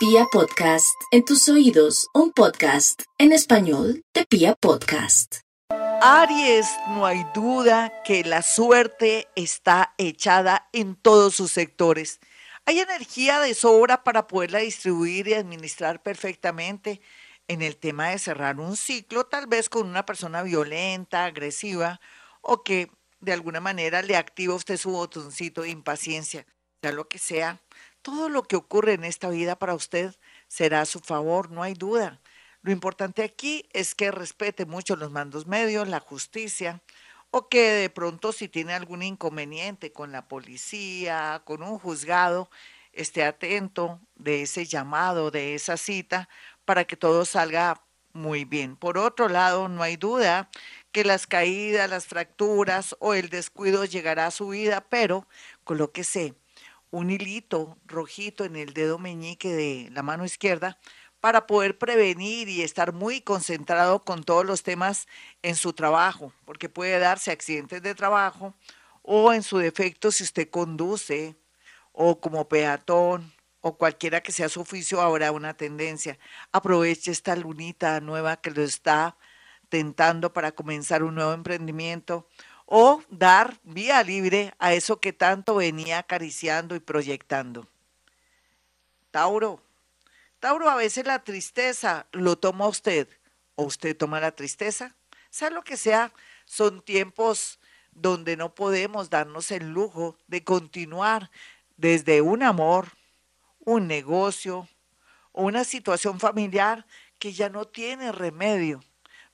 Pia Podcast, en tus oídos, un podcast en español de Pia Podcast. Aries, no hay duda que la suerte está echada en todos sus sectores. Hay energía de sobra para poderla distribuir y administrar perfectamente en el tema de cerrar un ciclo, tal vez con una persona violenta, agresiva o que de alguna manera le activa usted su botoncito de impaciencia, sea lo que sea. Todo lo que ocurre en esta vida para usted será a su favor, no hay duda. Lo importante aquí es que respete mucho los mandos medios, la justicia, o que de pronto si tiene algún inconveniente con la policía, con un juzgado, esté atento de ese llamado, de esa cita, para que todo salga muy bien. Por otro lado, no hay duda que las caídas, las fracturas o el descuido llegará a su vida, pero colóquese un hilito rojito en el dedo meñique de la mano izquierda para poder prevenir y estar muy concentrado con todos los temas en su trabajo, porque puede darse accidentes de trabajo o en su defecto si usted conduce o como peatón o cualquiera que sea su oficio habrá una tendencia. Aproveche esta lunita nueva que lo está tentando para comenzar un nuevo emprendimiento o dar vía libre a eso que tanto venía acariciando y proyectando. Tauro. Tauro, a veces la tristeza lo toma usted o usted toma la tristeza. Sea lo que sea, son tiempos donde no podemos darnos el lujo de continuar desde un amor, un negocio o una situación familiar que ya no tiene remedio.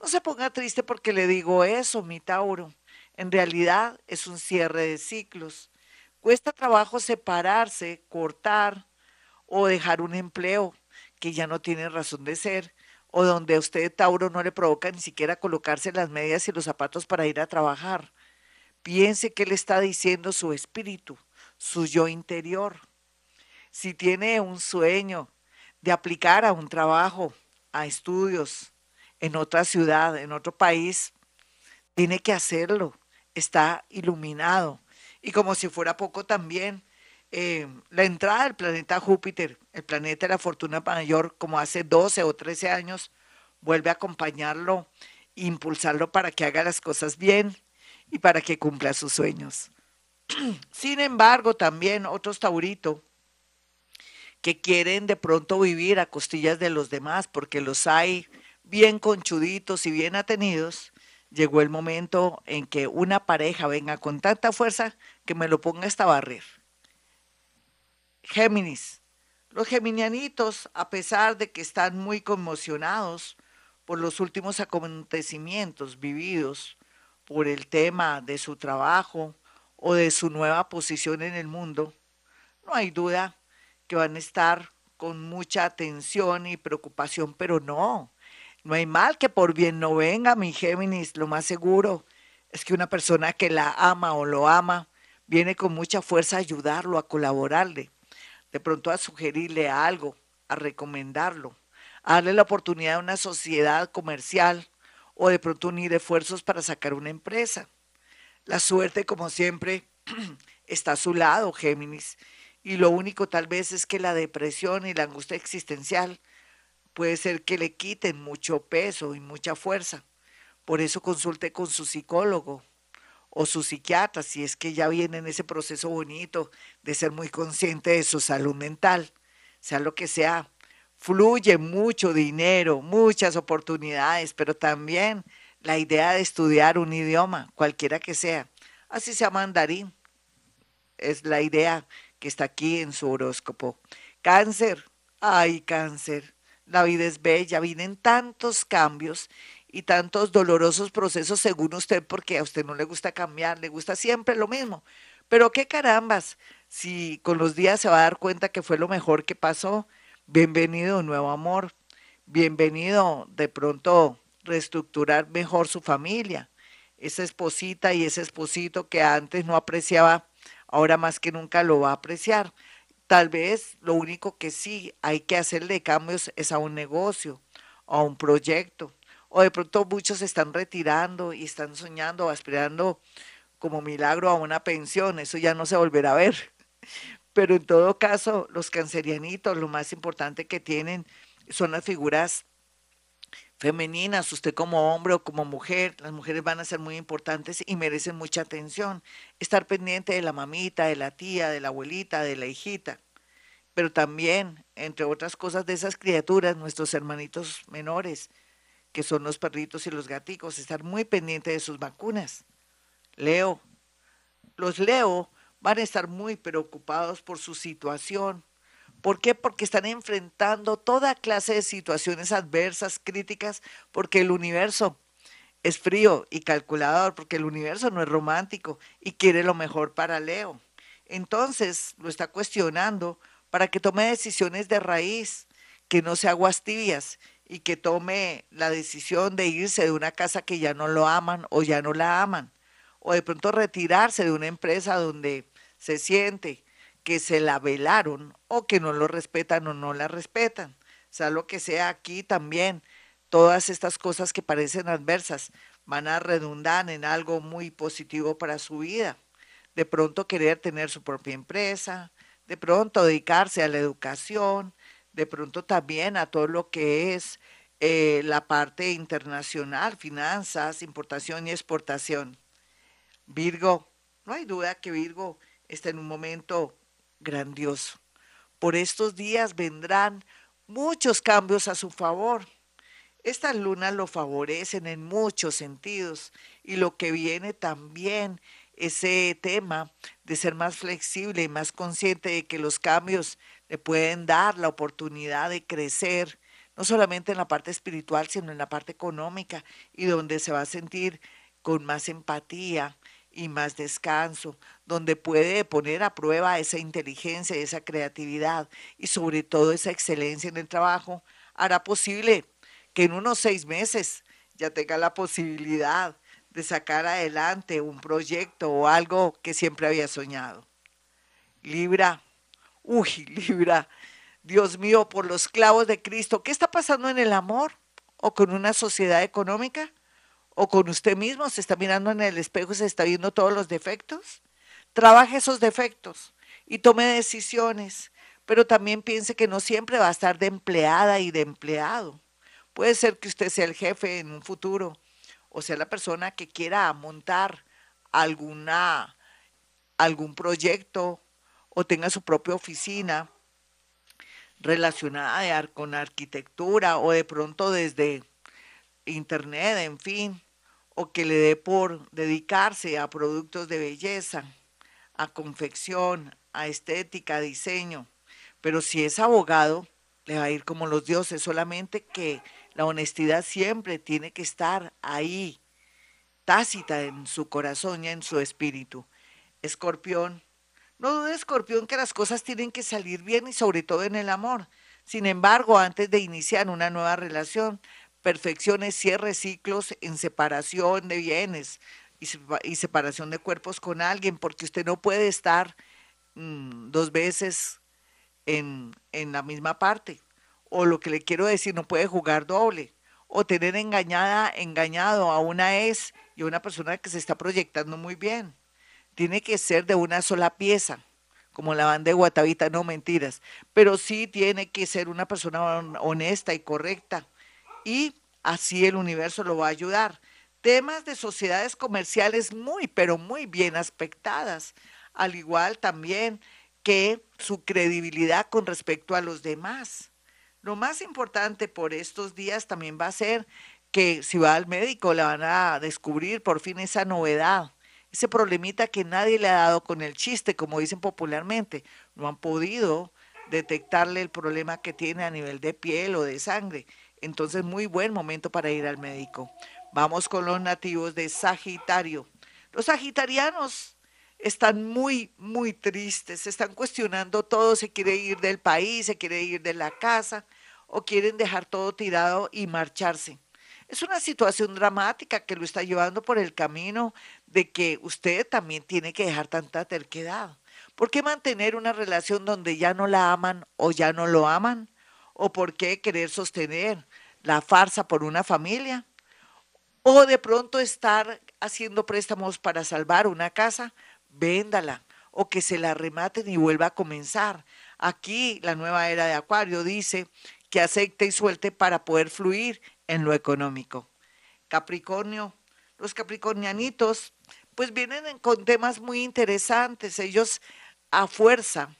No se ponga triste porque le digo eso, mi Tauro. En realidad es un cierre de ciclos. Cuesta trabajo separarse, cortar o dejar un empleo que ya no tiene razón de ser o donde a usted, Tauro, no le provoca ni siquiera colocarse las medias y los zapatos para ir a trabajar. Piense qué le está diciendo su espíritu, su yo interior. Si tiene un sueño de aplicar a un trabajo, a estudios en otra ciudad, en otro país, tiene que hacerlo está iluminado. Y como si fuera poco también, eh, la entrada del planeta Júpiter, el planeta de la fortuna mayor, como hace 12 o 13 años, vuelve a acompañarlo, impulsarlo para que haga las cosas bien y para que cumpla sus sueños. Sin embargo, también otros tauritos que quieren de pronto vivir a costillas de los demás, porque los hay bien conchuditos y bien atenidos, llegó el momento en que una pareja venga con tanta fuerza que me lo ponga hasta barrer. Géminis. Los geminianitos, a pesar de que están muy conmocionados por los últimos acontecimientos vividos, por el tema de su trabajo o de su nueva posición en el mundo, no hay duda que van a estar con mucha atención y preocupación, pero no, no hay mal que por bien no venga, mi Géminis. Lo más seguro es que una persona que la ama o lo ama viene con mucha fuerza a ayudarlo, a colaborarle, de pronto a sugerirle algo, a recomendarlo, a darle la oportunidad a una sociedad comercial o de pronto unir esfuerzos para sacar una empresa. La suerte, como siempre, está a su lado, Géminis, y lo único tal vez es que la depresión y la angustia existencial puede ser que le quiten mucho peso y mucha fuerza. Por eso consulte con su psicólogo o su psiquiatra si es que ya viene en ese proceso bonito de ser muy consciente de su salud mental, sea lo que sea. Fluye mucho dinero, muchas oportunidades, pero también la idea de estudiar un idioma, cualquiera que sea, así sea mandarín, es la idea que está aquí en su horóscopo. Cáncer, ay cáncer, la vida es bella, vienen tantos cambios y tantos dolorosos procesos según usted, porque a usted no le gusta cambiar, le gusta siempre lo mismo. Pero qué carambas, si con los días se va a dar cuenta que fue lo mejor que pasó, bienvenido nuevo amor, bienvenido de pronto reestructurar mejor su familia, esa esposita y ese esposito que antes no apreciaba, ahora más que nunca lo va a apreciar. Tal vez lo único que sí hay que hacerle cambios es a un negocio, a un proyecto. O de pronto muchos se están retirando y están soñando o aspirando como milagro a una pensión. Eso ya no se volverá a ver. Pero en todo caso, los cancerianitos, lo más importante que tienen son las figuras femeninas, usted como hombre o como mujer, las mujeres van a ser muy importantes y merecen mucha atención. Estar pendiente de la mamita, de la tía, de la abuelita, de la hijita. Pero también, entre otras cosas, de esas criaturas, nuestros hermanitos menores, que son los perritos y los gaticos, estar muy pendiente de sus vacunas. Leo, los Leo van a estar muy preocupados por su situación. ¿Por qué? Porque están enfrentando toda clase de situaciones adversas, críticas, porque el universo es frío y calculador, porque el universo no es romántico y quiere lo mejor para Leo. Entonces lo está cuestionando para que tome decisiones de raíz, que no se aguas tibias y que tome la decisión de irse de una casa que ya no lo aman o ya no la aman, o de pronto retirarse de una empresa donde se siente que se la velaron o que no lo respetan o no la respetan. Sea lo que sea aquí también, todas estas cosas que parecen adversas van a redundar en algo muy positivo para su vida. De pronto querer tener su propia empresa, de pronto dedicarse a la educación, de pronto también a todo lo que es eh, la parte internacional, finanzas, importación y exportación. Virgo, no hay duda que Virgo está en un momento grandioso. Por estos días vendrán muchos cambios a su favor. Estas lunas lo favorecen en muchos sentidos y lo que viene también, ese tema de ser más flexible y más consciente de que los cambios le pueden dar la oportunidad de crecer, no solamente en la parte espiritual, sino en la parte económica y donde se va a sentir con más empatía, y más descanso, donde puede poner a prueba esa inteligencia, esa creatividad y sobre todo esa excelencia en el trabajo, hará posible que en unos seis meses ya tenga la posibilidad de sacar adelante un proyecto o algo que siempre había soñado. Libra, uy, Libra, Dios mío, por los clavos de Cristo, ¿qué está pasando en el amor o con una sociedad económica? O con usted mismo, se está mirando en el espejo y se está viendo todos los defectos. Trabaje esos defectos y tome decisiones, pero también piense que no siempre va a estar de empleada y de empleado. Puede ser que usted sea el jefe en un futuro o sea la persona que quiera montar alguna algún proyecto o tenga su propia oficina relacionada con arquitectura o de pronto desde internet, en fin, o que le dé por dedicarse a productos de belleza, a confección, a estética, a diseño. Pero si es abogado, le va a ir como los dioses, solamente que la honestidad siempre tiene que estar ahí, tácita en su corazón y en su espíritu. Escorpión, no dude, Escorpión, que las cosas tienen que salir bien y sobre todo en el amor. Sin embargo, antes de iniciar una nueva relación, perfecciones, cierre ciclos en separación de bienes y, separación de cuerpos con alguien, porque usted no puede estar mm, dos veces en, en la misma parte. O lo que le quiero decir, no puede jugar doble. O tener engañada, engañado a una ex y a una persona que se está proyectando muy bien. Tiene que ser de una sola pieza como la banda de Guatavita, no mentiras, pero sí tiene que ser una persona honesta y correcta y así el universo lo va a ayudar. Temas de sociedades comerciales muy, pero muy bien aspectadas, al igual también que su credibilidad con respecto a los demás. Lo más importante por estos días también va a ser que si va al médico le van a descubrir por fin esa novedad, ese problemita que nadie le ha dado con el chiste, como dicen popularmente. No han podido detectarle el problema que tiene a nivel de piel o de sangre. Entonces, muy buen momento para ir al médico. Vamos con los nativos de Sagitario. Los sagitarianos están muy, muy tristes, se están cuestionando todo, se quiere ir del país, se quiere ir de la casa o quieren dejar todo tirado y marcharse. Es una situación dramática que lo está llevando por el camino de que usted también tiene que dejar tanta terquedad. ¿Por qué mantener una relación donde ya no la aman o ya no lo aman? ¿O por qué querer sostener la farsa por una familia? ¿O de pronto estar haciendo préstamos para salvar una casa? Véndala. o que se la rematen y vuelva a comenzar. Aquí la nueva era de Acuario dice que acepte y suelte para poder fluir en lo económico. Capricornio, los capricornianitos pues vienen con temas muy interesantes. Ellos a fuerza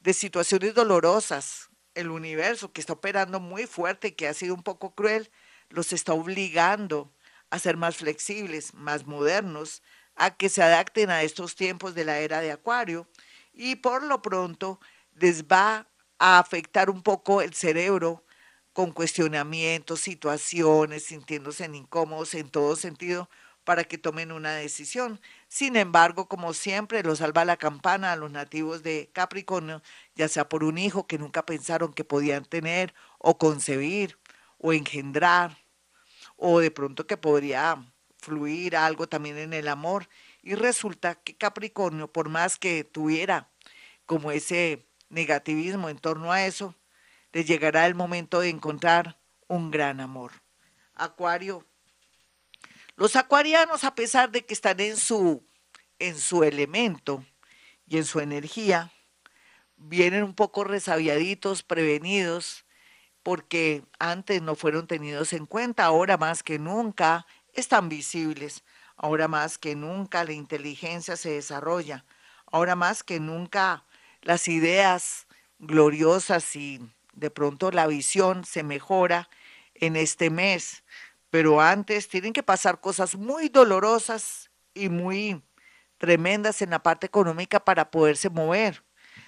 de situaciones dolorosas, el universo que está operando muy fuerte y que ha sido un poco cruel, los está obligando a ser más flexibles, más modernos, a que se adapten a estos tiempos de la era de Acuario y por lo pronto les va a afectar un poco el cerebro con cuestionamientos, situaciones, sintiéndose incómodos en todo sentido para que tomen una decisión. Sin embargo, como siempre, lo salva la campana a los nativos de Capricornio, ya sea por un hijo que nunca pensaron que podían tener o concebir o engendrar, o de pronto que podría fluir algo también en el amor. Y resulta que Capricornio, por más que tuviera como ese negativismo en torno a eso, le llegará el momento de encontrar un gran amor. Acuario. Los acuarianos, a pesar de que están en su, en su elemento y en su energía, vienen un poco resabiaditos, prevenidos, porque antes no fueron tenidos en cuenta, ahora más que nunca están visibles. Ahora más que nunca la inteligencia se desarrolla. Ahora más que nunca las ideas gloriosas y de pronto la visión se mejora en este mes. Pero antes tienen que pasar cosas muy dolorosas y muy tremendas en la parte económica para poderse mover.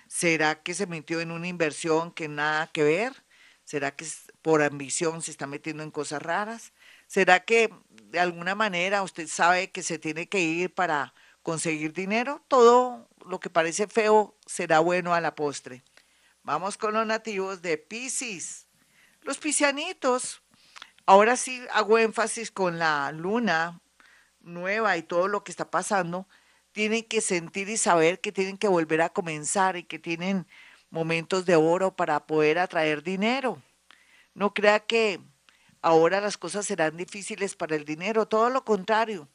¿Será que se metió en una inversión que nada que ver? ¿Será que por ambición se está metiendo en cosas raras? ¿Será que de alguna manera usted sabe que se tiene que ir para conseguir dinero? Todo lo que parece feo será bueno a la postre. Vamos con los nativos de Pisces. Los piscianitos. Ahora sí hago énfasis con la luna nueva y todo lo que está pasando. Tienen que sentir y saber que tienen que volver a comenzar y que tienen momentos de oro para poder atraer dinero. No crea que ahora las cosas serán difíciles para el dinero, todo lo contrario.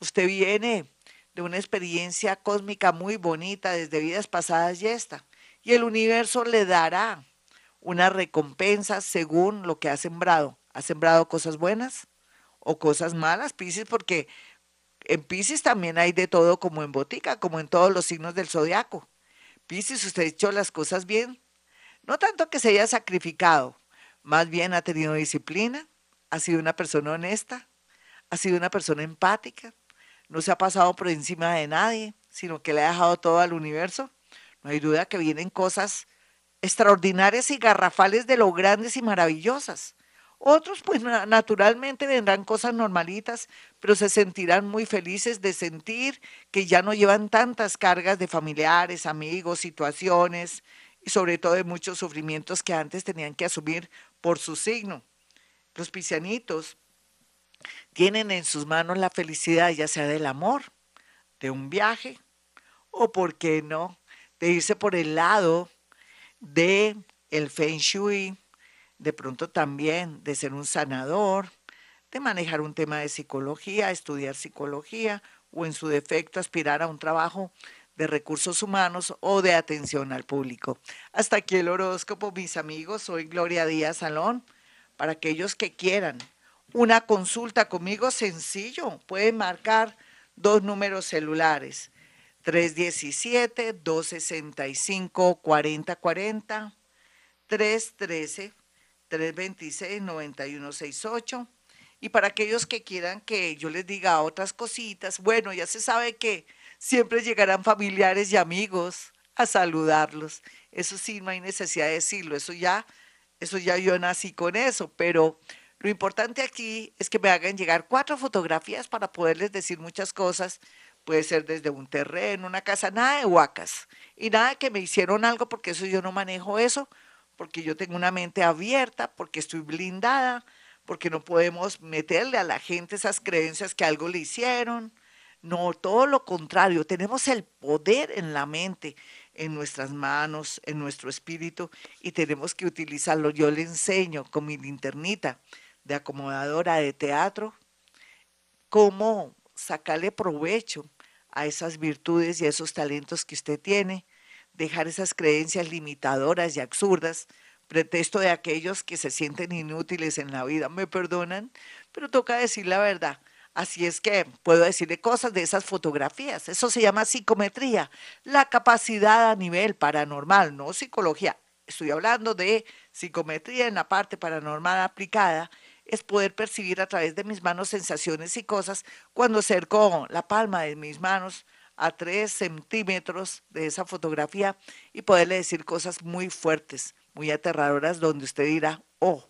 Usted viene de una experiencia cósmica muy bonita desde vidas pasadas y esta, y el universo le dará una recompensa según lo que ha sembrado. ¿Ha sembrado cosas buenas o cosas malas, Pisces? Porque en Pisces también hay de todo como en botica, como en todos los signos del zodiaco. Pisces, usted ha hecho las cosas bien. No tanto que se haya sacrificado, más bien ha tenido disciplina, ha sido una persona honesta, ha sido una persona empática, no se ha pasado por encima de nadie, sino que le ha dejado todo al universo. No hay duda que vienen cosas extraordinarias y garrafales de lo grandes y maravillosas. Otros, pues naturalmente vendrán cosas normalitas, pero se sentirán muy felices de sentir que ya no llevan tantas cargas de familiares, amigos, situaciones y sobre todo de muchos sufrimientos que antes tenían que asumir por su signo. Los piscianitos tienen en sus manos la felicidad, ya sea del amor, de un viaje, o por qué no, de irse por el lado de el feng shui, de pronto también de ser un sanador, de manejar un tema de psicología, estudiar psicología o en su defecto aspirar a un trabajo de recursos humanos o de atención al público. Hasta aquí el horóscopo, mis amigos. Soy Gloria Díaz Salón para aquellos que quieran una consulta conmigo sencillo. Pueden marcar dos números celulares. 317-265-4040, 313-326-9168. Y para aquellos que quieran que yo les diga otras cositas, bueno, ya se sabe que siempre llegarán familiares y amigos a saludarlos. Eso sí, no hay necesidad de decirlo, eso ya eso ya yo nací con eso, pero lo importante aquí es que me hagan llegar cuatro fotografías para poderles decir muchas cosas. Puede ser desde un terreno, una casa, nada de huacas. Y nada que me hicieron algo, porque eso yo no manejo eso, porque yo tengo una mente abierta, porque estoy blindada, porque no podemos meterle a la gente esas creencias que algo le hicieron. No, todo lo contrario, tenemos el poder en la mente en nuestras manos, en nuestro espíritu y tenemos que utilizarlo. Yo le enseño con mi linternita de acomodadora de teatro cómo sacarle provecho a esas virtudes y a esos talentos que usted tiene, dejar esas creencias limitadoras y absurdas, pretexto de aquellos que se sienten inútiles en la vida. ¿Me perdonan? Pero toca decir la verdad. Así es que puedo decirle cosas de esas fotografías. Eso se llama psicometría, la capacidad a nivel paranormal, no psicología. Estoy hablando de psicometría en la parte paranormal aplicada, es poder percibir a través de mis manos sensaciones y cosas cuando acerco la palma de mis manos a tres centímetros de esa fotografía y poderle decir cosas muy fuertes, muy aterradoras, donde usted dirá, oh,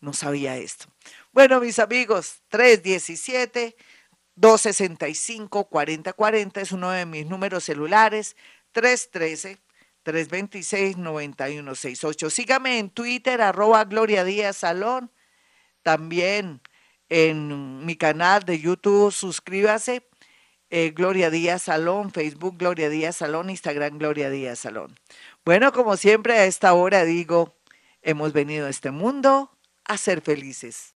no sabía esto. Bueno, mis amigos, 317 265 4040 es uno de mis números celulares, 313 326 9168. Sígame en Twitter, arroba Gloria Díaz Salón, también en mi canal de YouTube, suscríbase, eh, Gloria Díaz Salón, Facebook Gloria Díaz Salón, Instagram Gloria Díaz Salón. Bueno, como siempre a esta hora digo, hemos venido a este mundo a ser felices.